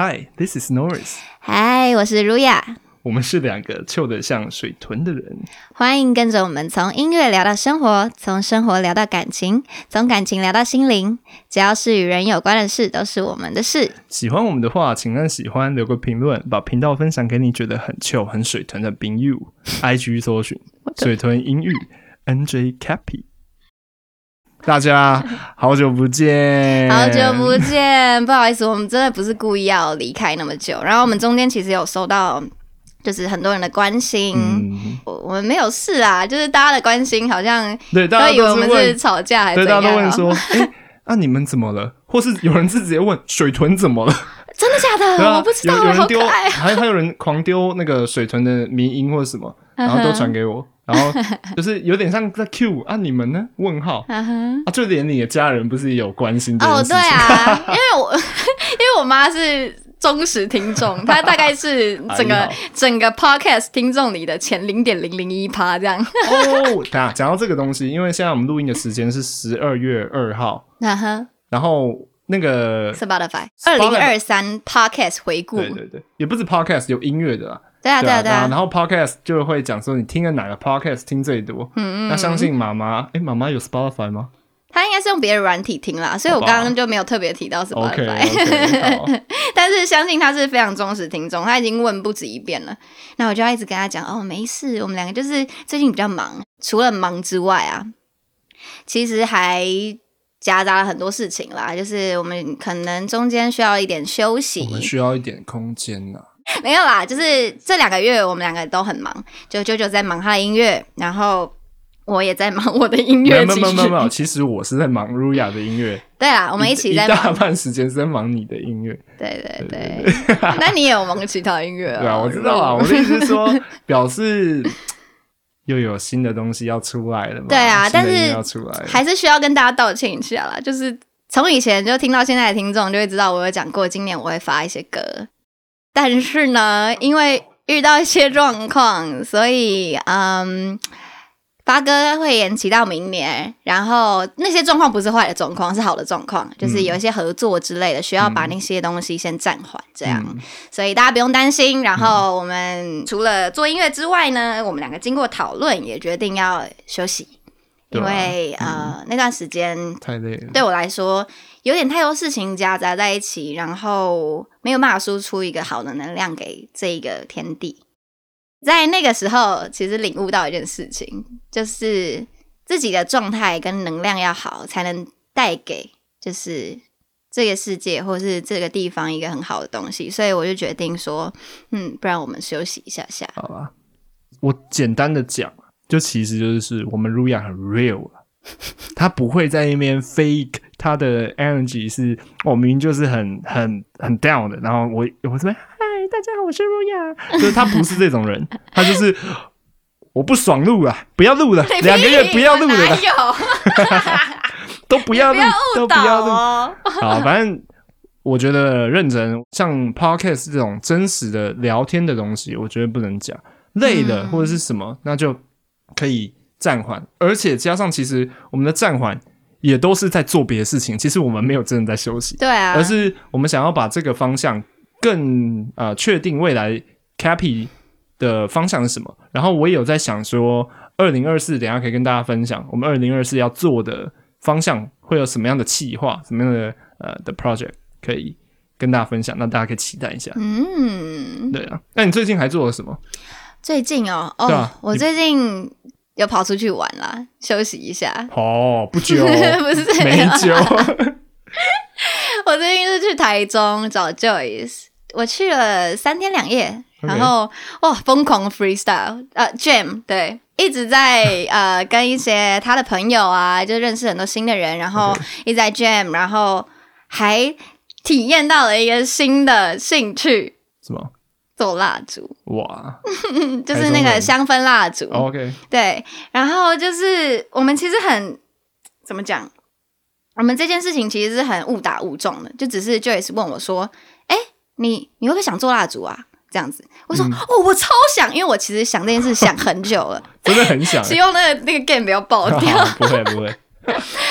Hi, this is Norris。嗨，我是如雅，我们是两个臭得像水豚的人。欢迎跟着我们从音乐聊到生活，从生活聊到感情，从感情聊到心灵。只要是与人有关的事，都是我们的事。喜欢我们的话，请按喜欢，留个评论，把频道分享给你觉得很臭、很水豚的朋友。IG 搜寻 水豚英语 NJ Cappy。大家好久不见，好久不见，不好意思，我们真的不是故意要离开那么久。然后我们中间其实有收到，就是很多人的关心，嗯，我我们没有事啊，就是大家的关心好像对，大家都以为我们是吵架还是对，怎样、啊？大家都问说，哎、那、你们怎么了？或是有人是直接问水豚怎么了？真的假的？啊，我不知道，有有人丢。还还有人狂丢那个水豚的迷音或者什么，然后都传给我，然后就是有点像在 Q 啊，你们呢？问号。啊，就连你的家人不是也有关心这件哦，事情？对啊，因为我 因为我妈是忠实听众，她大概是整个整个 podcast 听众里的前零点零零一趴这样。哦，等一下讲到这个东西，因为现在我们录音的时间是十二月二号，嗯哼然后那个，Spotify 二零二三 podcast 回顾，对对对，也不是 podcast 有音乐的啦，对啊对啊对啊然，后 podcast 就会讲说你听了哪个 podcast 听最多，嗯嗯那相信妈妈，哎，妈妈有 Spotify 吗？她应该是用别的软体听啦，所以我刚刚就没有特别提到 Spotify。但是相信她是非常忠实听众，她已经问不止一遍了。那我就要一直跟她讲哦，没事，我们两个就是最近比较忙，除了忙之外啊，其实还夹杂了很多事情啦。就是我们可能中间需要一点休息。我，们需要一点空间呐、没有啦，就是这两个月我们两个都很忙，就舅舅在忙他的音乐，然后我也在忙我的音没有没乐继续。有没有没有，其实我是在忙 Ruya 的音乐，对啦，我们一起在一大。半时间是在忙你的音乐。对对对对，那你也有忙其他音乐啊？对啊，我知道啊，我的意思是说，表示 又有新的东西要出来了嘛。对啊但是要出来，还是需要跟大家道歉一下啦。就是从以前就听到现在的听众就会知道，我有讲过今年我会发一些歌，但是呢，因为遇到一些状况，所以嗯。发哥会延期到明年，然后那些状况不是坏的状况，是好的状况，就是有一些合作之类的，需要把那些东西先暂缓，这样。嗯所以大家不用担心。然后我们除了做音乐之外呢，我们两个经过讨论，也决定要休息，因为、呃那段时间太累了。对我来说有点太多事情夹杂在一起，然后没有办法输出一个好的能量给这一个天地。在那个时候，其实领悟到一件事情，就是自己的状态跟能量要好，才能带给就是这个世界或是这个地方一个很好的东西。所以我就决定说，嗯，不然我们休息一下下。好吧，我简单的讲，就其实就是我们 Ruya 很 real 了，他不会在那边 fake 他的 energy 是，我明明就是很很很 down 的，然后我我这边嗨大家好，我是 Ruya，就是他不是这种人，他就是我不爽录了，不要录了，两个月不要录了？都不要录，都不要录。哦。好，反正我觉得认真，像 podcast 这种真实的聊天的东西，我觉得不能讲。累了嗯或者是什么，那就可以暂缓。而且加上，其实我们的暂缓也都是在做别的事情。其实我们没有真的在休息，对啊，而是我们想要把这个方向更呃确定未来 Cappy 的方向是什么。然后我也有在想说，二零二四等下可以跟大家分享，我们二零二四要做的方向会有什么样的企划，什么样的呃的 project 可以跟大家分享，那大家可以期待一下。嗯，对啊，那你最近还做了什么？最近哦，哦，对啊我最近有跑出去玩啦，休息一下。哦，不久，不是这没样，我最近是去台中找 Joyce，我去了三天两夜然后哇，疯狂 freestyle，呃，jam，对，一直在 呃跟一些他的朋友啊，就认识很多新的人，然后一直在 jam，然后还体验到了一个新的兴趣，什么？做蜡烛，哇。就是那个香氛蜡烛。，OK，对，然后就是我们其实很怎么讲？我们这件事情其实是很误打误撞的，就只是 Joyce 问我说：“哎，你你会不会想做蜡烛啊？”这样子，我说：“哦，我超想，因为我其实想这件事想很久了，真的很想，希望那个那个 game 不要爆掉。不会不会，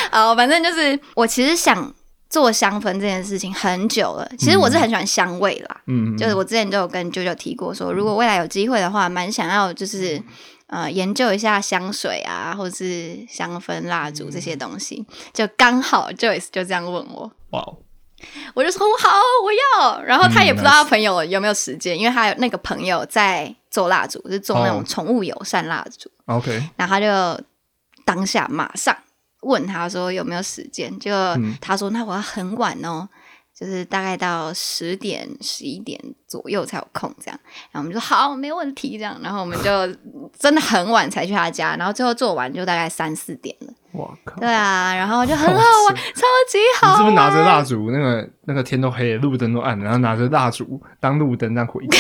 好，反正就是我其实想做香氛这件事情很久了。其实我是很喜欢香味啦，嗯，就是我之前就有跟舅舅提过说，如果未来有机会的话，蛮想要就是呃研究一下香水啊，或者是香氛蜡烛这些东西。就刚好 Joyce 就这样问我，哇哦，我就说好，我要。然后他也不知道嗯他朋友有没有时间，因为他有那个朋友在做蜡烛，是做那哦种宠物友善蜡烛。OK，然后他就当下马上问他说有没有时间，就嗯他说那我要很晚哦，就是大概到十点十一点左右才有空这样。然后我们就说好，没问题这样。然后我们就真的很晚才去他家，然后最后做完就大概三四点了。哇靠！对啊，然后就很好玩，超级好玩。你是不是拿着蜡烛？那个那个天都黑了，路灯都暗了，然后拿着蜡烛当路灯这样回家，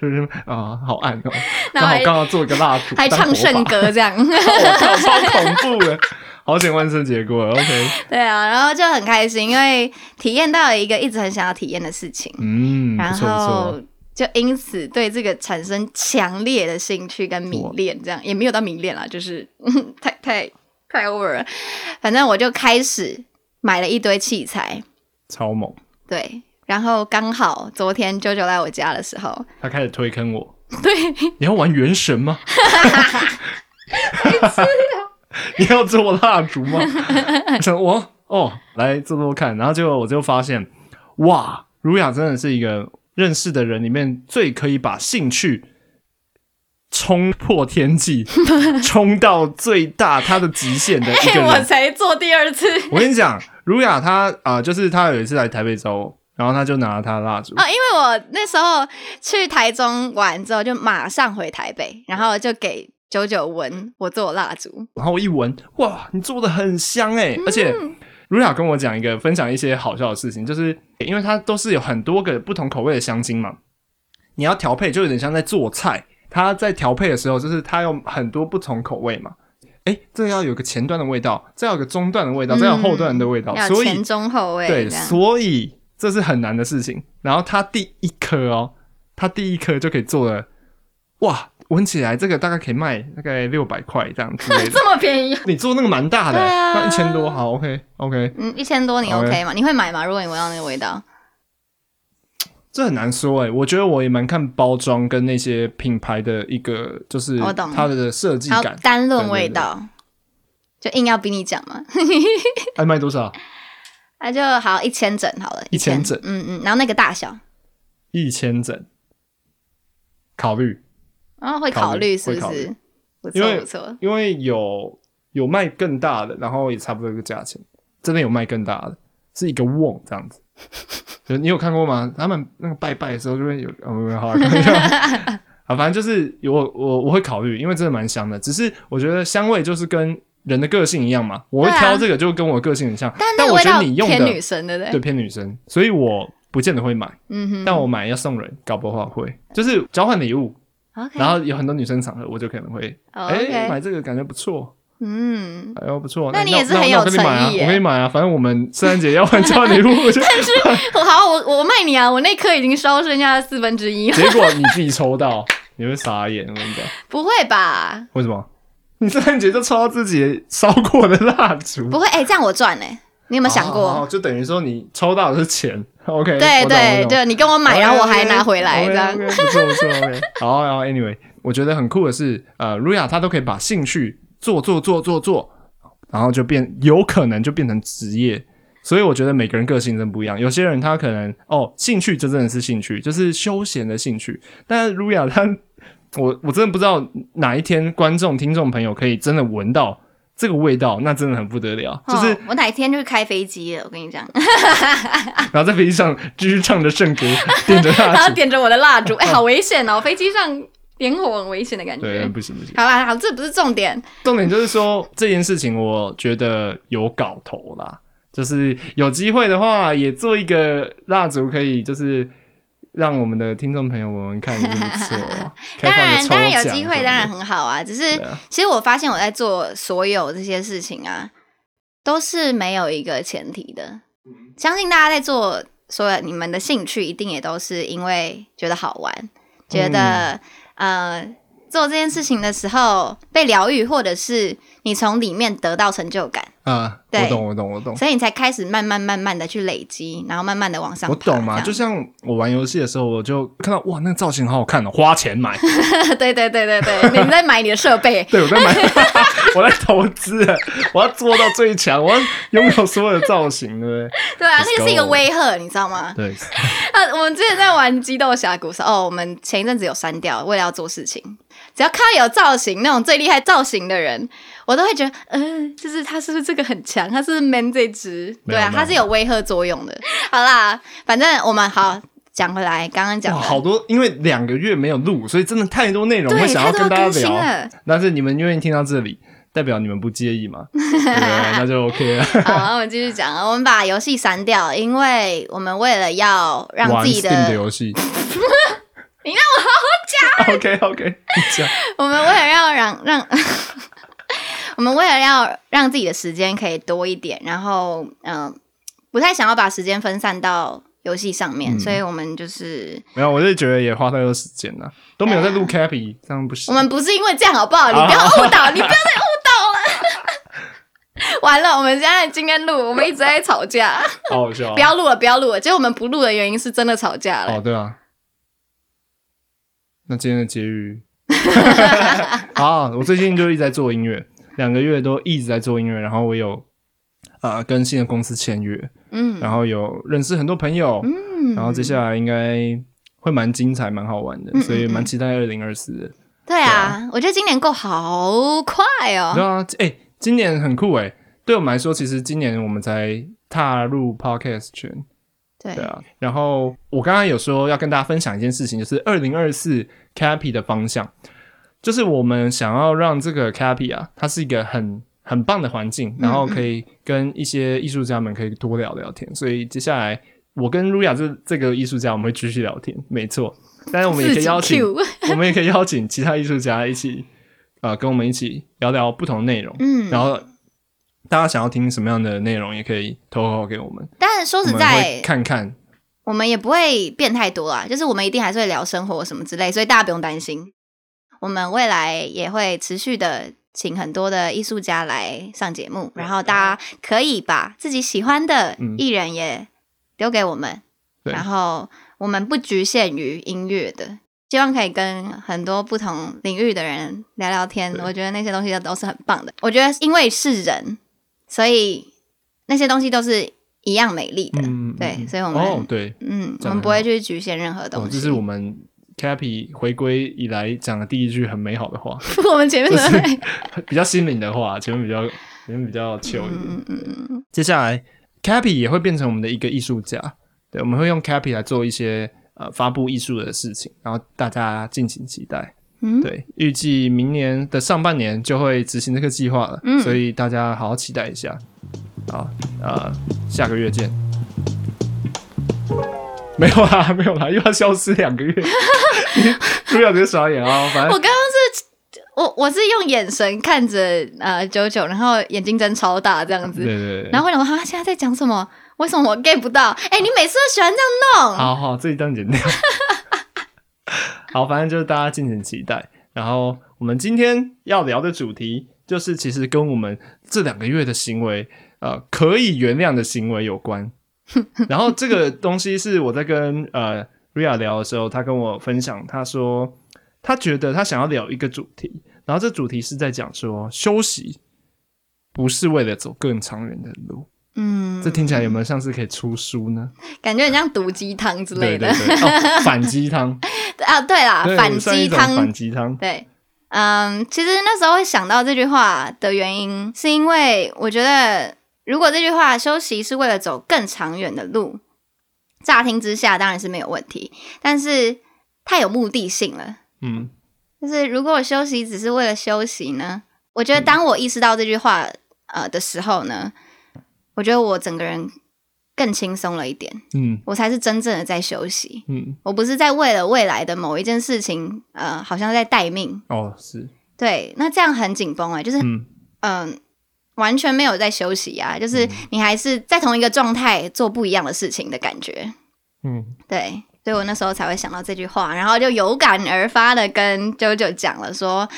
就 是啊、好暗哦，然后刚好刚好做一个蜡烛，还唱圣歌，这样？我靠，超恐怖的，好险万圣节过了，OK，对啊，然后就很开心，因为体验到了一个一直很想要体验的事情。嗯，然后，就因此对这个产生强烈的兴趣跟迷恋，这样也没有到迷恋啦，就是 太太太 over 了。反正我就开始买了一堆器材，超猛，对，然后刚好昨天九九来我家的时候，他开始推坑我，对，你要玩原神吗？你要做蜡烛吗？我哦，来做做看，然后结果我就发现，哇，儒雅真的是一个认识的人里面最可以把兴趣冲破天际，冲到最大他的极限的一个我人。才做第二次。我跟你讲，儒雅她啊、就是她有一次来台北找我，然后他就拿了他的蜡烛，哦，因为我那时候去台中玩之后，就马上回台北，然后就给九九闻我做的蜡烛，然后我一闻，哇，你做的很香哎、嗯。而且如雅跟我讲一个分享一些好笑的事情，就是因为它都是有很多个不同口味的香精嘛，你要调配就有点像在做菜，它在调配的时候就是它有很多不同口味嘛。哎，这个要有个前段的味道，这要有个中段的味道，这要有后段的味道，所以前中后味对，所以这是很难的事情。然后它第一颗哦，它第一颗就可以做了，哇，闻起来这个大概可以卖大概六百块这样子。这么便宜，你做那个蛮大的、那一千多，好，OK OK，嗯，一千多你 OK OK 吗？你会买吗？如果你闻到那个味道，这很难说哎、我觉得我也蛮看包装跟那些品牌的一个，就是我懂。它的设计感。单论味道，就硬要逼你讲嘛，还，卖多少？那 就好一千整好了，一千。整。嗯嗯，然后那个大小，一千整，考虑，然后会考虑是不是？不因不错，因为有有卖更大的，然后也差不多一个价钱，真的有卖更大的，是一个瓮这样子。就你有看过吗？他们那个拜拜的时候就会有，哦，没有好啊，开玩笑啊，反正就是有我我我会考虑，因为真的蛮香的。只是我觉得香味就是跟人的个性一样嘛，我会挑这个就跟我个性很像，但但我觉得你用的偏女生，对不对对？偏女生，所以我不见得会买，嗯哼，但我买要送人，搞不好会，就是交换礼物，然后有很多女生场合，我就可能会，哦哎、买这个感觉不错。嗯，哎呦不错，那你也是很有诚意耶我跟你买啊，反正我们圣诞节要换交换礼物，但是好，我我卖你啊，我那颗已经烧剩下四分之一了，结果你自己抽到，你会傻眼。我跟你讲，不会吧？为什么？你圣诞节就抽到自己烧过的蜡烛，不会，哎，这样我赚嘞，你有没有想过哦过？就等于说你抽到的是钱，OK？对对对，你跟我买，然后我还拿回来这样不错不错，OK。好，然后 Anyway，我觉得很酷的是，呃，瑞亚她都可以把兴趣做做做做做，然后就变有可能就变成职业。所以我觉得每个人个性真不一样，有些人他可能哦，兴趣就真的是兴趣，就是休闲的兴趣。但是瑞亚她，我我真的不知道哪一天观众、听众朋友可以真的闻到这个味道，那真的很不得了。就是哦我哪一天就开飞机了，我跟你讲，然后在飞机上继续唱着圣歌，点着然蜡烛，后点着我的蜡烛，哎，好危险哦！飞机上点火很危险的感觉对，觉。不行不行。好啦，好，这不是重点。重点就是说这件事情，我觉得有搞头啦。就是有机会的话，也做一个蜡烛，可以就是让我们的听众朋友闻闻看，也是不错啊。开当然，当然有奖机会，当然很好啊。只是啊其实我发现我在做所有这些事情啊，都是没有一个前提的。相信大家在做所有你们的兴趣，一定也都是因为觉得好玩，觉得、呃做这件事情的时候被疗愈，或者是你从里面得到成就感。啊，对我懂，我懂，我懂，所以你才开始慢慢慢慢的去累积，然后慢慢的往上。我懂嘛。就像我玩游戏的时候，我就看到哇，那个造型好好看哦，花钱买，对对对对对，你在买你的设备，对我在买，我在投资，我要做到最强，我要拥有所有的造型，对不对？对啊，那个是一个威吓，你知道吗？对，啊，我们之前在玩激斗峡谷的时候，哦，我们前一阵子有删掉，为了要做事情，只要看到有造型那种最厉害造型的人，我都会觉得，嗯、就是他是不是这个很强？他是 man 这只？对啊，他是有威吓作用的。好啦，反正我们好讲回来，刚刚讲好多，因为两个月没有录，所以真的太多内容对会想要跟大家聊。了。但是你们愿意听到这里，代表你们不介意嘛？对？那就 OK 了。好，我们继续讲，我们把游戏删掉，因为我们为了要让自己的的，游戏，你让我好好讲 OK OK，你讲。我们为了要让让，我们为了要让自己的时间可以多一点，然后嗯、呃不太想要把时间分散到游戏上面，嗯所以我们就是没有，我就觉得也花太多时间了，都没有在录 Cappy，这样不行。我们不是因为这样好不好？你不要误导，你不要再误导了。完了，我们现在今天录，我们一直在吵架，好好笑啊。不要录了，不要录了。结果我们不录的原因是真的吵架了。哦，对啊。那今天的结语，好，我最近就一直在做音乐，两个月都一直在做音乐，然后我有呃跟新的公司签约，嗯然后有认识很多朋友，嗯然后接下来应该会蛮精彩、蛮好玩的，嗯所以嗯蛮期待二零二四的。对啊，我觉得今年过好快哦对哦。啊，哎、今年很酷哎，对我们来说，其实今年我们才踏入 podcast 圈，对对啊。然后我刚刚有说要跟大家分享一件事情，就是二零二四 Cappy 的方向，就是我们想要让这个 Cappy 啊，它是一个很很棒的环境，然后可以跟一些艺术家们可以多聊聊天。所以接下来我跟 Ruya 这这个艺术家，我们会继续聊天，没错。但是我们也可以邀请，我们也可以邀请其他艺术家一起，呃，跟我们一起聊聊不同内容。嗯，然后大家想要听什么样的内容，也可以投稿给我们，但是说实在，看看。我们也不会变太多啊，就是我们一定还是会聊生活什么之类，所以大家不用担心。我们未来也会持续的请很多的艺术家来上节目，然后大家可以把自己喜欢的嗯艺人也丢给我们，对然后我们不局限于音乐的。希望可以跟很多不同领域的人聊聊天，我觉得那些东西都是很棒的。我觉得因为是人，所以那些东西都是一样美丽的。嗯，对嗯所以我们哦，对，嗯，我们不会去局限任何东哦，西。这是我们 Cappy 回归以来讲的第一句很美好的话，我们前面的，就是比较心灵的话，前面比较前面比较 chill 一点。嗯嗯嗯嗯，接下来 Cappy 也会变成我们的一个艺术家，对，我们会用 Cappy 来做一些呃发布艺术的事情，然后大家敬请期待。嗯对，预计明年的上半年就会执行这个计划了，嗯所以大家好好期待一下。好，呃，下个月见。没有啦，没有啦，又要消失两个月，不要直接耍眼啊！反正我刚刚是，我我是用眼神看着呃九九，然后眼睛睁超大这样子，对对对，然后我想说他现在在讲什么？为什么我 get 不到？哎、你每次都喜欢这样弄，好好，这一段剪掉。好，反正就是大家敬请期待。然后我们今天要聊的主题，就是其实跟我们这两个月的行为，呃，可以原谅的行为有关。然后这个东西是我在跟呃 Ria 聊的时候，他跟我分享，他说他觉得他想要聊一个主题，然后这主题是在讲说休息不是为了走更长远的路。嗯，这听起来有没有像是可以出书呢？感觉很像毒鸡汤之类的对对对，哦，反鸡汤。啊。对啦，对反鸡汤反鸡汤，对，嗯，其实那时候会想到这句话的原因，是因为我觉得，如果这句话休息是为了走更长远的路，乍听之下当然是没有问题，但是太有目的性了。嗯就是如果我休息只是为了休息呢，我觉得当我意识到这句话呃的时候呢，我觉得我整个人更轻松了一点，嗯我才是真正的在休息。嗯，我不是在为了未来的某一件事情，呃，好像在待命。哦是，对，那这样很紧绷哎，就是嗯嗯、完全没有在休息啊，就是你还是在同一个状态做不一样的事情的感觉。嗯对，所以我那时候才会想到这句话，然后就有感而发的跟九九讲了说，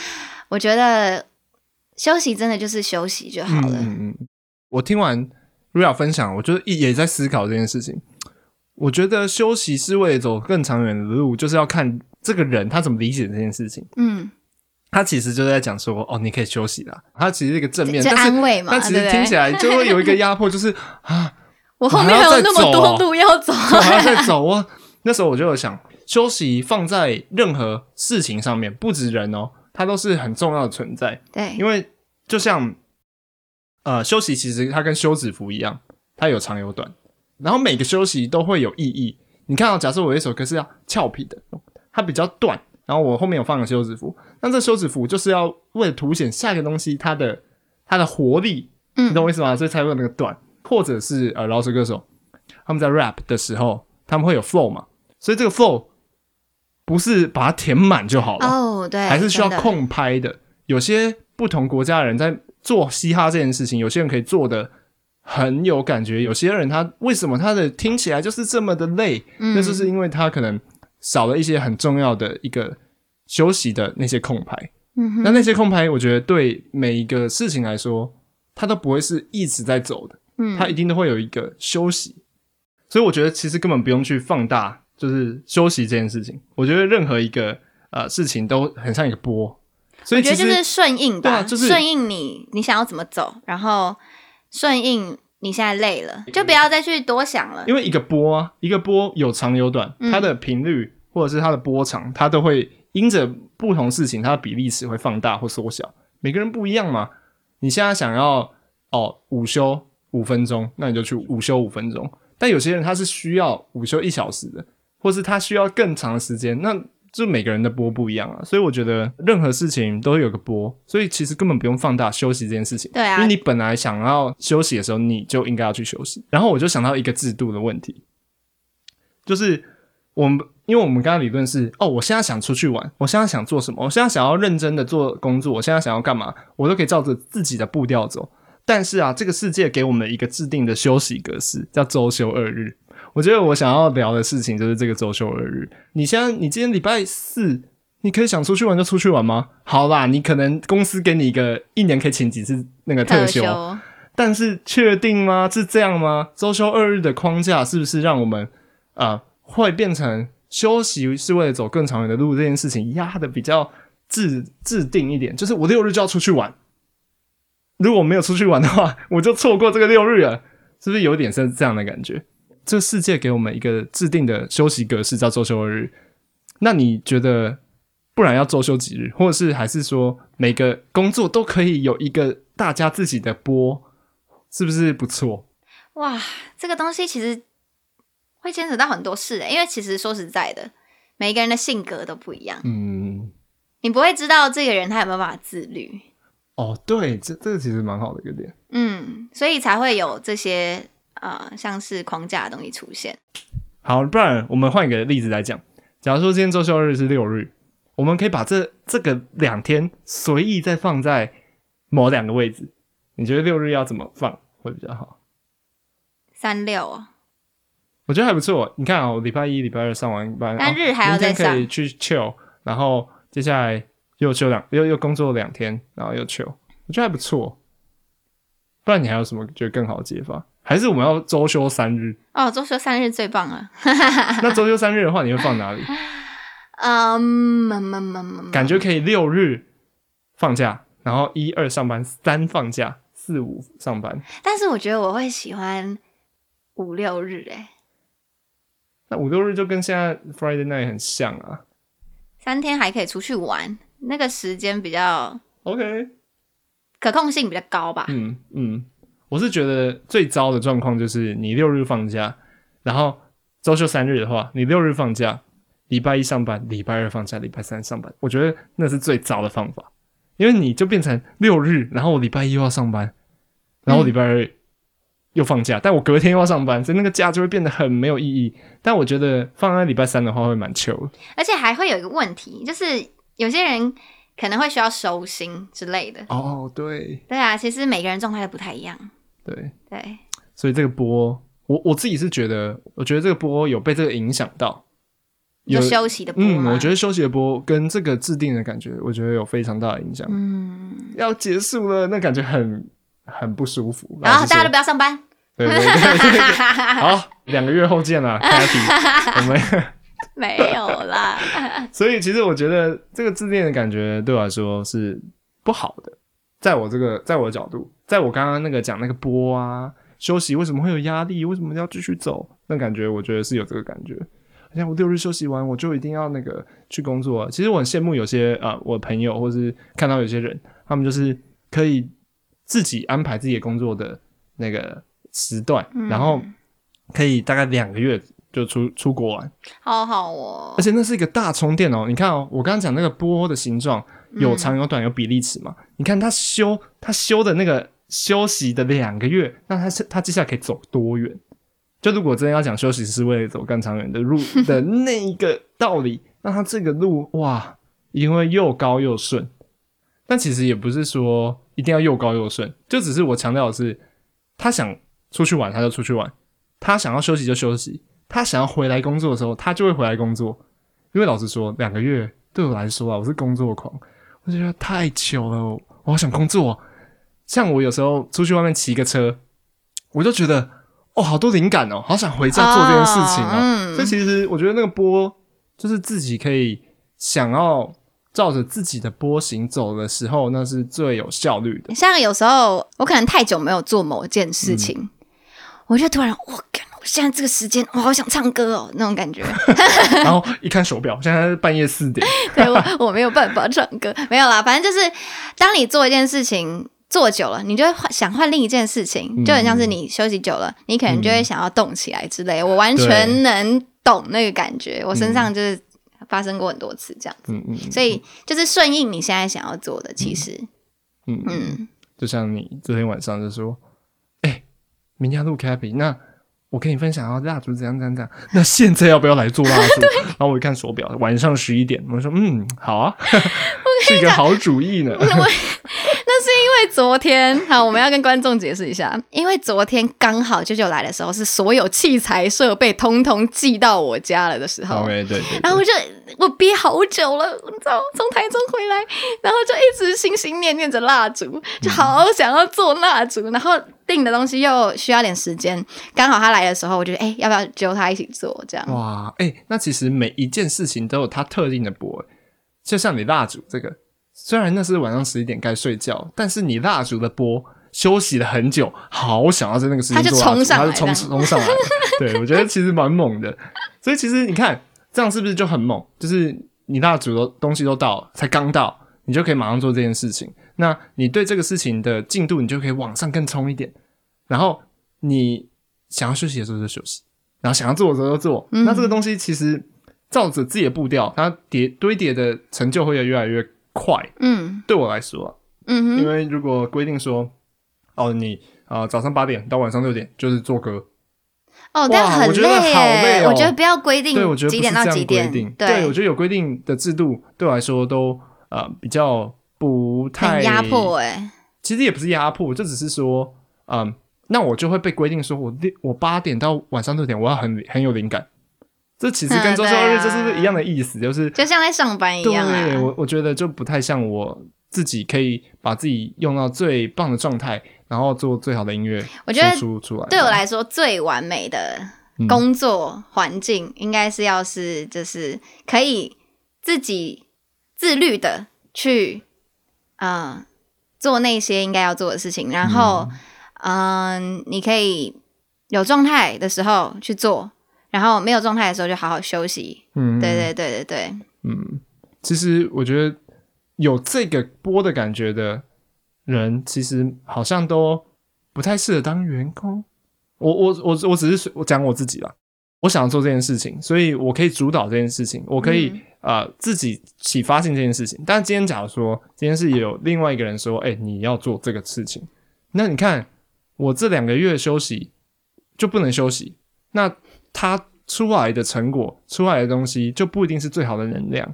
我觉得休息真的就是休息就好了。嗯嗯我听完 Ria 分享，我就也在思考这件事情。我觉得休息是为了走更长远的路，就是要看这个人他怎么理解这件事情。嗯，他其实就在讲说，哦，你可以休息啦。他其实是一个正面，就安慰嘛，但其实听起来就会有一个压迫，就是 啊，我后面还有那么多路要走，我还要再走啊。那时候我就有想，休息放在任何事情上面，不止人哦，它都是很重要的存在。对，因为就像呃，休息其实它跟休止符一样，它有长有短，然后每个休息都会有意义。你看啊，假设我有一首歌是要俏皮的，它比较断，然后我后面有放个休止符，那这休止符就是要为了凸显下一个东西它的它的活力，嗯你懂我意思吗？所以才会有那个短，或者是呃，饶舌歌手他们在 rap 的时候，他们会有 flow 嘛，所以这个 flow 不是把它填满就好了，哦，对，还是需要空拍的。有些不同国家的人在做嘻哈这件事情，有些人可以做的很有感觉，有些人他为什么他的听起来就是这么的累？嗯那就是因为他可能少了一些很重要的一个休息的那些空白。嗯哼那那些空白，我觉得对每一个事情来说，它都不会是一直在走的，嗯它一定都会有一个休息。所以我觉得其实根本不用去放大，就是休息这件事情。我觉得任何一个呃事情都很像一个波，所以我觉得就是顺应吧，对啊就是顺应你你想要怎么走，然后顺应你现在累了，就不要再去多想了。因为一个波啊，一个波有长有短，嗯它的频率或者是它的波长，它都会因着不同事情，它的比例尺会放大或缩小。每个人不一样嘛。你现在想要哦午休五分钟，那你就去午休五分钟。但有些人他是需要午休一小时的，或是他需要更长的时间，那就每个人的波不一样啊。所以我觉得任何事情都会有个波，所以其实根本不用放大休息这件事情。对啊因为你本来想要休息的时候，你就应该要去休息。然后我就想到一个制度的问题，就是我们因为我们刚刚理论是哦，我现在想出去玩，我现在想做什么，我现在想要认真的做工作，我现在想要干嘛，我都可以照着自己的步调走。但是啊，这个世界给我们一个制定的休息格式，叫周休二日。我觉得我想要聊的事情就是这个周休二日。你现在你今天礼拜四，你可以想出去玩就出去玩吗？好啦，你可能公司给你一个一年可以请几次那个特休，休，但是确定吗？是这样吗？周休二日的框架是不是让我们啊、呃会变成休息是为了走更长远的路这件事情压的比较制制定一点？就是我六日就要出去玩，如果没有出去玩的话，我就错过这个六日了，是不是有点是这样的感觉？这个世界给我们一个制定的休息格式叫周休二日，那你觉得不然要周休几日，或者是还是说每个工作都可以有一个大家自己的波，是不是不错？哇，这个东西其实会牵扯到很多事欸，因为其实说实在的，每一个人的性格都不一样，嗯，你不会知道这个人他有没有办法自律，哦，对，这这个其实蛮好的一个点。嗯，所以才会有这些呃像是框架的东西出现。好，不然我们换一个例子来讲，假如说今天周休日是六日，我们可以把这这个两天随意再放在某两个位置，你觉得六日要怎么放会比较好？三六哦，我觉得还不错。你看啊、我礼拜一、礼拜二上完班，但日还要再上可以去 chill，然后接下来又休两又又工作两天，然后又 chill，我觉得还不错。不然你还有什么觉得更好的解法？还是我们要周休三日？哦，周休三日最棒了。那周休三日的话，你会放哪里？嗯，感觉可以六日放假，然后一二上班，三放假，四五上班。但是我觉得我会喜欢五六日，哎，那五六日就跟现在 Friday night 很像啊。三天还可以出去玩，那个时间比较 OK，可控性比较高吧。嗯嗯，我是觉得最糟的状况就是你六日放假，然后周休三日的话，你六日放假，礼拜一上班，礼拜二放假，礼拜三上班，我觉得那是最糟的方法，因为你就变成六日，然后我礼拜一又要上班，然后礼拜二又放假，但我隔天又要上班，所以那个假就会变得很没有意义。但我觉得放在礼拜三的话会蛮糗的。而且还会有一个问题，就是有些人可能会需要收心之类的。哦，对对啊，其实每个人状态都不太一样。对，对，所以这个波，我我自己是觉得，我觉得这个波有被这个影响到。有休息的波嗯，我觉得休息的波跟这个制定的感觉，我觉得有非常大的影响。嗯，要结束了，那感觉很很不舒服。然后大家都不要上班。对对对对对，好，两个月后见啦 c a t y 我们。没有啦，所以其实我觉得这个自恋的感觉对我来说是不好的，在我这个在我的角度，在我刚刚那个讲那个波啊休息为什么会有压力，为什么要继续走，那感觉我觉得是有这个感觉。像我六日休息完，我就一定要那个去工作。其实我很羡慕有些啊、呃，我的朋友或是看到有些人，他们就是可以自己安排自己的工作的那个时段，然后可以大概两个月就出出国玩。好好哦而。且那是一个大充电哦！你看哦，我刚刚讲那个波的形状有长有短有比例尺嘛？你看他休他休的那个休息的两个月，那他是他接下来可以走多远？就如果真的要讲休息是为了走更长远的路 的那一个道理，那他这个路哇，因为又高又顺。但其实也不是说一定要又高又顺，就只是我强调的是，他想出去玩他就出去玩，他想要休息就休息，他想要回来工作的时候他就会回来工作。因为老实说，两个月对我来说啊，我是工作狂，我觉得太久了，我好想工作。像我有时候出去外面骑个车，我就觉得哦，好多灵感哦，好想回家做这件事情哦。嗯所以其实我觉得那个波就是自己可以想要照着自己的波形走的时候，那是最有效率的。像有时候我可能太久没有做某件事情，嗯我就突然我干，我现在这个时间我好想唱歌哦，那种感觉。然后一看手表，现在是半夜四点，对我我没有办法唱歌，没有啦，反正就是当你做一件事情做久了，你就会换想换另一件事情，嗯。就很像是你休息久了，你可能就会想要动起来之类。我完全能懂那个感觉，我身上就是发生过很多次这样，嗯嗯所以就是顺应你现在想要做的。其实，嗯嗯，嗯，就像你昨天晚上就说，哎、明天要录 Cappy，那我跟你分享啊蜡烛怎样怎样怎样，那现在要不要来做蜡烛？然后我一看手表，晚上十一点，我说嗯，好啊，是一个好主意呢。为昨天，好，我们要跟观众解释一下，因为昨天刚好舅舅来的时候，是所有器材设备通通寄到我家了的时候。对对然后我就我憋好久了，你知道，从台中回来，然后就一直心心念念着蜡烛，就好想要做蜡烛，然后订的东西又需要点时间，刚好他来的时候，我就哎、要不要揪他一起做这样？哇，哎、那其实每一件事情都有它特定的波，就像你蜡烛这个，虽然那是晚上十一点该睡觉，但是你蜡烛的波休息了很久，好想要在那个时间做蜡烛冲上来它就冲冲上来了。对，我觉得其实蛮猛的。所以其实你看，这样是不是就很猛？就是你蜡烛的东西都到了，才刚到，你就可以马上做这件事情。那你对这个事情的进度，你就可以往上更冲一点。然后你想要休息的时候就休息，然后想要做的时候就做。嗯那这个东西其实照着自己的步调，它叠堆叠的成就会越来越快。嗯。对我来说啊、嗯哼，因为如果规定说，哦，你啊、呃早上八点到晚上六点就是做歌，哦，但很哇我觉得累好耶累哦。我觉得不要规定对我觉得不几点到几点定，，对。我觉得有规定的制度对我来说都呃比较不太压迫哎。其实也不是压迫，这只是说，嗯，那我就会被规定说我六我八点到晚上六点我要很很有灵感，这其实跟嗯周休二日就是一样的意思，就是就像在上班一样啊。对我我觉得就不太像我自己可以把自己用到最棒的状态，然后做最好的音乐，我觉得输出出来。对我来说，最完美的嗯工作环境应该是要是就是可以自己自律的去，嗯、做那些应该要做的事情，然后，嗯、你可以有状态的时候去做，然后没有状态的时候就好好休息。嗯，对对对对对，嗯，其实我觉得有这个波的感觉的人，其实好像都不太适合当员工。我我我我只是我讲我自己啦，我想要做这件事情，所以我可以主导这件事情，我可以、嗯呃自己启发性这件事情。但今天假如说今天是有另外一个人说，哎、你要做这个事情，那你看我这两个月休息就不能休息，那他出来的成果出来的东西就不一定是最好的能量，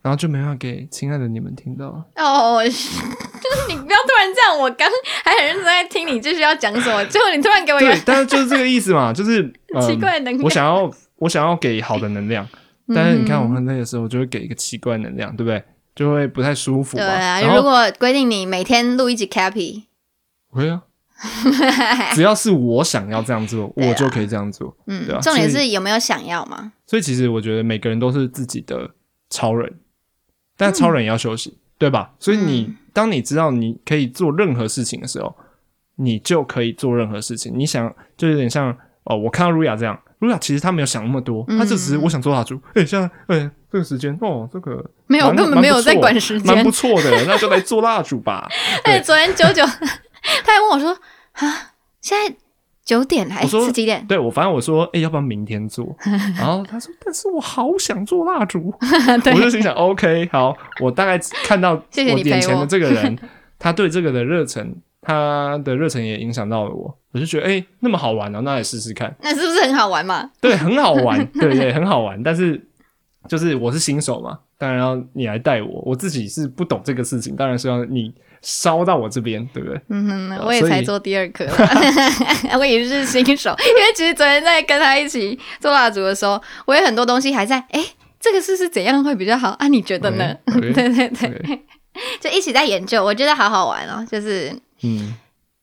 然后就没办法给亲爱的你们听到。哦，就是你不要突然这样，我刚还很认真在听你继续要讲什么，最后你突然给我一个，但是就是这个意思嘛，就是、呃、奇怪的能量我想要我想要给好的能量，但是你看我嗯很累的时候，我就会给一个奇怪的能量，对不对？就会不太舒服嘛。对啊，如果规定你每天录一集 Cappy，会啊，只要是我想要这样做，啊我就可以这样做。嗯对啊，重点是有没有想要嘛？所以其实我觉得每个人都是自己的超人，但超人也要休息，对吧？所以你、嗯当你知道你可以做任何事情的时候，你就可以做任何事情。你想，就有点像哦，我看到露雅这样，露雅其实她没有想那么多，嗯他就只是我想做蜡烛。哎、现在哎、这个时间哦，这个没有，根本没有在管时间蛮不。错的，那就来做蜡烛吧。哎，对昨天九九，他还问我说：“啊，现在九点了，哎我说是几点？对我，反正我说，哎、要不要明天做？然后他说，但是我好想做蜡烛。我就心想，OK，好，我大概看到我眼前的这个人，他对这个的热忱，他的热忱也影响到了我，我就觉得，哎、那么好玩哦，那来试试看。那是不是很好玩嘛？对，很好玩，对对，很好玩。但是就是我是新手嘛，当然要你来带我，我自己是不懂这个事情，当然是要你烧到我这边，对不对？嗯哼，啊我也才做第二颗，我也是新手。因为其实昨天在跟他一起做蜡烛的时候，我有很多东西还在，哎、这个是是怎样会比较好啊？你觉得呢 对对对就一起在研究，我觉得好好玩哦，就是嗯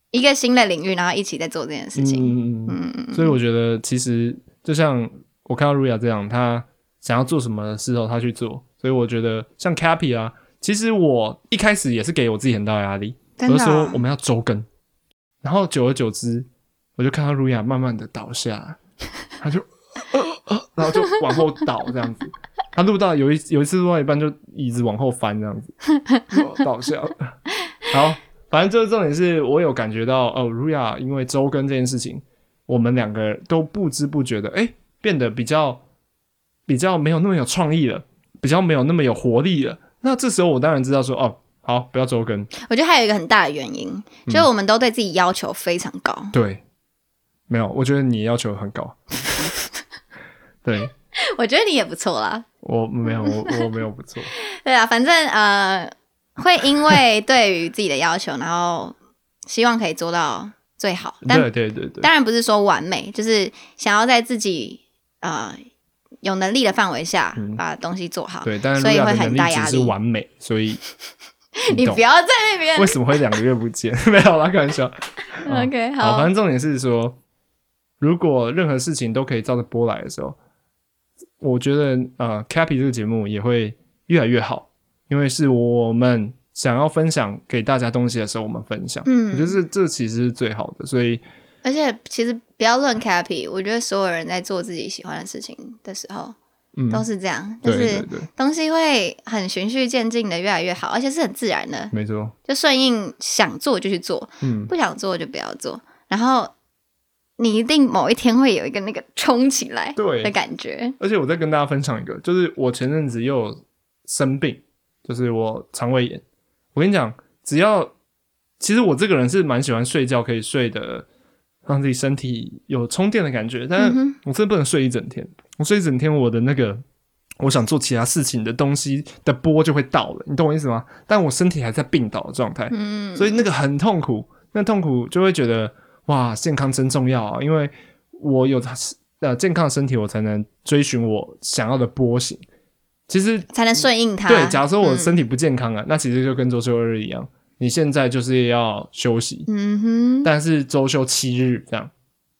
一个新的领域，然后一起在做这件事情。嗯嗯嗯。所以我觉得其实就像我看到瑞亚这样，他想要做什么的时候他去做，所以我觉得像 Cappy 啊，其实我一开始也是给我自己很大的压力，我说我们要周更，然后久而久之，我就看到露亚慢慢的倒下来，他就呃呃，然后就往后倒这样子。他录到有一有一次录到一半，就椅子往后翻这样子，哦倒下。好，反正就是重点是我有感觉到哦，露雅因为周更这件事情，我们两个都不知不觉的哎、诶变得比较比较没有那么有创意了，比较没有那么有活力了。那这时候我当然知道说哦，好，不要周更。我觉得还有一个很大的原因，嗯就是我们都对自己要求非常高。对，没有，我觉得你要求很高。对我觉得你也不错啦。我没有，我我没有不错。对啊，反正呃，会因为对于自己的要求，然后希望可以做到最好，但对对对对，当然不是说完美，就是想要在自己呃有能力的范围下嗯把东西做好。对，但是所以会很大压力完美，所以 懂你不要在那边为。什么会两个月不见？没有啦，开玩笑。OK，好，好反，正重点是说，如果任何事情都可以照着波来的时候，我觉得呃，Cappy 这个节目也会越来越好，因为是我们想要分享给大家东西的时候，我们分享。嗯我觉得这这其实是最好的，所以而且其实不要论 Cappy，我觉得所有人在做自己喜欢的事情的时候嗯，都是这样，就是东西会很循序渐进的越来越好，而且是很自然的，没错，就顺应想做就去做，嗯，不想做就不要做，然后你一定某一天会有一个那个冲起来对。的感觉。而且我再跟大家分享一个，就是我前阵子又生病，就是我肠胃炎。我跟你讲，只要其实我这个人是蛮喜欢睡觉，可以睡的让自己身体有充电的感觉，但是嗯我真的不能睡一整天。我睡一整天，我的那个我想做其他事情的东西的波就会到了，你懂我意思吗？但我身体还在病倒的状态，嗯，所以那个很痛苦，那痛苦就会觉得哇，健康真重要啊！因为我有呃健康的身体，我才能追寻我想要的波形。其实才能顺应它。对，假如说我嗯身体不健康啊，那其实就跟周休二日一样，你现在就是要休息，嗯哼，但是周休七日这样，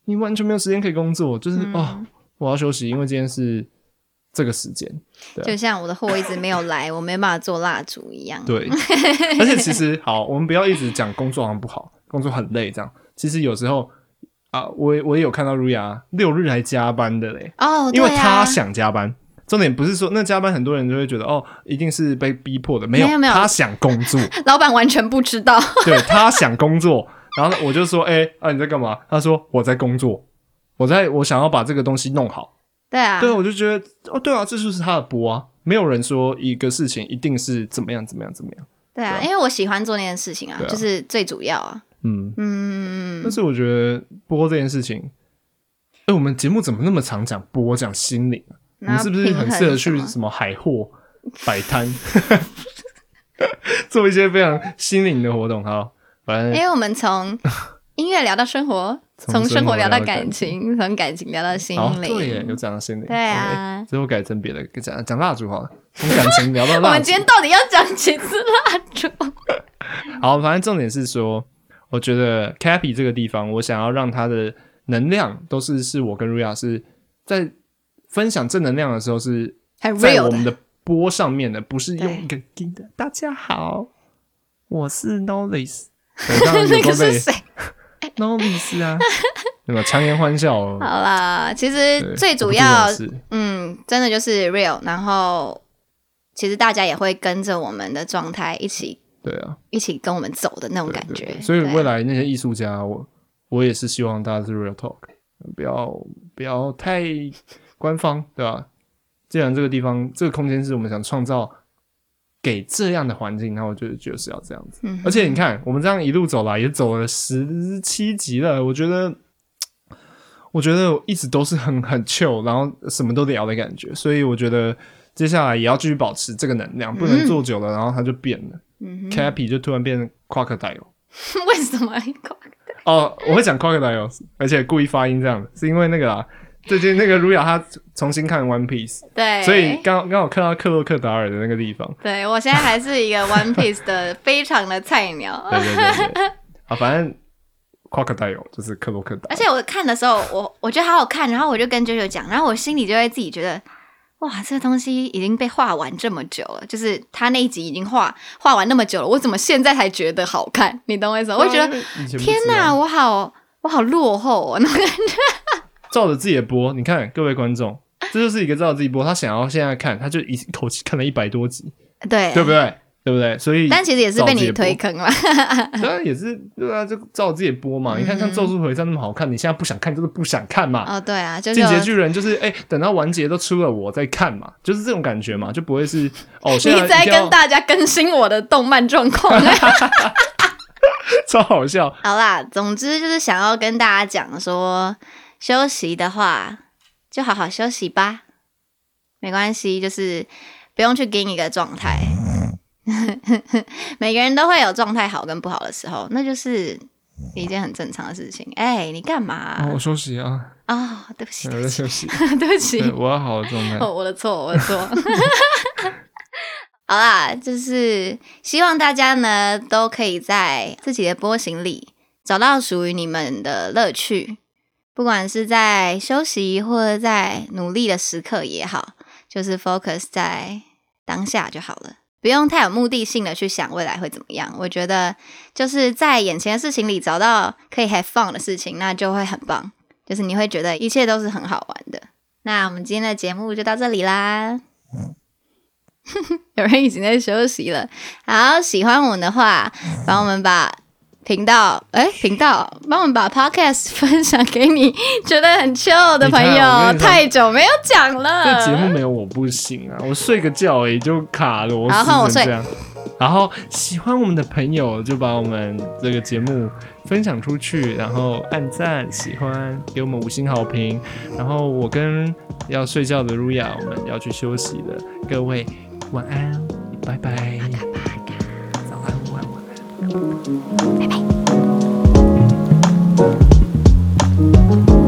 你完全没有时间可以工作，就是、嗯哦，我要休息，因为今天是这个时间。对啊就像我的货一直没有来，我没办法做蜡烛一样。对，而且其实好，我们不要一直讲工作好像不好，工作很累这样。其实有时候啊，我也我也有看到如雅六日还加班的嘞，哦，因为对啊他想加班。重点不是说那加班，很多人就会觉得哦，一定是被逼迫的，没有，没有没有他想工作，老板完全不知道。对他想工作。然后我就说，哎、啊你在干嘛？他说我在工作，我在我想要把这个东西弄好。对啊，对，我就觉得哦，对啊，这就是他的播啊。没有人说一个事情一定是怎么样怎么样怎么样。对啊，因为我喜欢做那件事情啊，啊就是最主要啊。嗯，嗯但，是我觉得播这件事情，哎、我们节目怎么那么常讲播讲心灵啊？我们是不是很适合去什么海货摆摊，做一些非常心灵的活动？好，反正因为我们从 音乐聊到生活，从从生活聊到感情，从感情聊到心灵对耶，有灵。这样的心灵。对啊 OK，之后改成别的，讲讲蜡烛好了，从感情聊到蜡烛我们今。天到底要讲几次蜡烛？好，反正重点是说，我觉得 Cappy 这个地方，我想要让他的能量都是是我跟 Ria 是在分享正能量的时候是很在我们的波上面的，不是用对一个金的。大家好，我是 有那个是谁？Knowles 啊，对吧？强颜欢笑哦。好啦，其对实最主要嗯，真的就是 real，然后其实大家也会跟着我们的状态一起对啊，一起跟我们走的那种感觉。所以未来那些艺术家，我我也是希望大家是 real talk，不要不要太官方，对吧？既然这个地方这个空间是我们想创造给这样的环境，那我觉得就是要这样子。嗯而且你看，我们这样一路走来，也走了十七集了，我觉得。我觉得一直都是很很 chill，然后什么都聊的感觉，所以我觉得接下来也要继续保持这个能量，不能嗯做久了，然后它就变了。嗯 Cappy 就突然变 crocodile。为什么？哦，我会讲 crocodile，而且故意发音这样，是因为那个啦，最近那个卢雅她重新看 One Piece，对，所以刚刚好看到克洛克达尔的那个地方。对我现在还是一个 One Piece 的非常的菜鸟。对对对对，啊，反正 crocodile 就是克洛克达尔，而且我看的时候，我我觉得好好看，然后我就跟九九讲，然后我心里就会自己觉得，哇，这个东西已经被画完这么久了，就是他那一集已经画画完那么久了，我怎么现在才觉得好看？你懂我意思吗？我会觉得，得天哪，我好我好落后哦，那种感觉。照着自己的播，你看各位观众，这就是一个照着自己播，他想要现在看，他就一口气看了一百多集，对对不对？对不对？所以，但其实也是被你推坑了。当然也是对啊，就照着自己播嘛。你看像《咒术回战》那么好看，你现在不想看就是不想看嘛。哦，对啊，就进是阶巨人就是哎、等到完结都出了我再看嘛，就是这种感觉嘛，就不会是哦，你在在跟大家更新我的动漫状况。超好笑。好啦，总之就是想要跟大家讲说，休息的话就好好休息吧，没关系，就是不用去盯一个状态。每个人都会有状态好跟不好的时候，那就是一件很正常的事情。哎、你干嘛？哦，我休息啊，哦，对不起，我在休息，对不起，我要好的状态。哦，我的错，我的错。好啦，就是希望大家呢都可以在自己的波形里找到属于你们的乐趣，不管是在休息或者在努力的时刻也好，就是 focus 在当下就好了，不用太有目的性的去想未来会怎么样。我觉得就是在眼前的事情里找到可以 have fun 的事情，那就会很棒，就是你会觉得一切都是很好玩的。那我们今天的节目就到这里啦。有人已经在休息了。好，喜欢我们的话，帮我们把频道，哎，频道，帮我们把 podcast 分享给你觉得很 chill 的朋友。太久没有讲了，这节目没有我不行啊，我睡个觉也就卡了，我好换我睡。然后喜欢我们的朋友就把我们这个节目分享出去，然后按赞、喜欢，给我们五星好评。然后我跟要睡觉的露雅，我们要去休息了，各位晚安，拜拜。拜拜。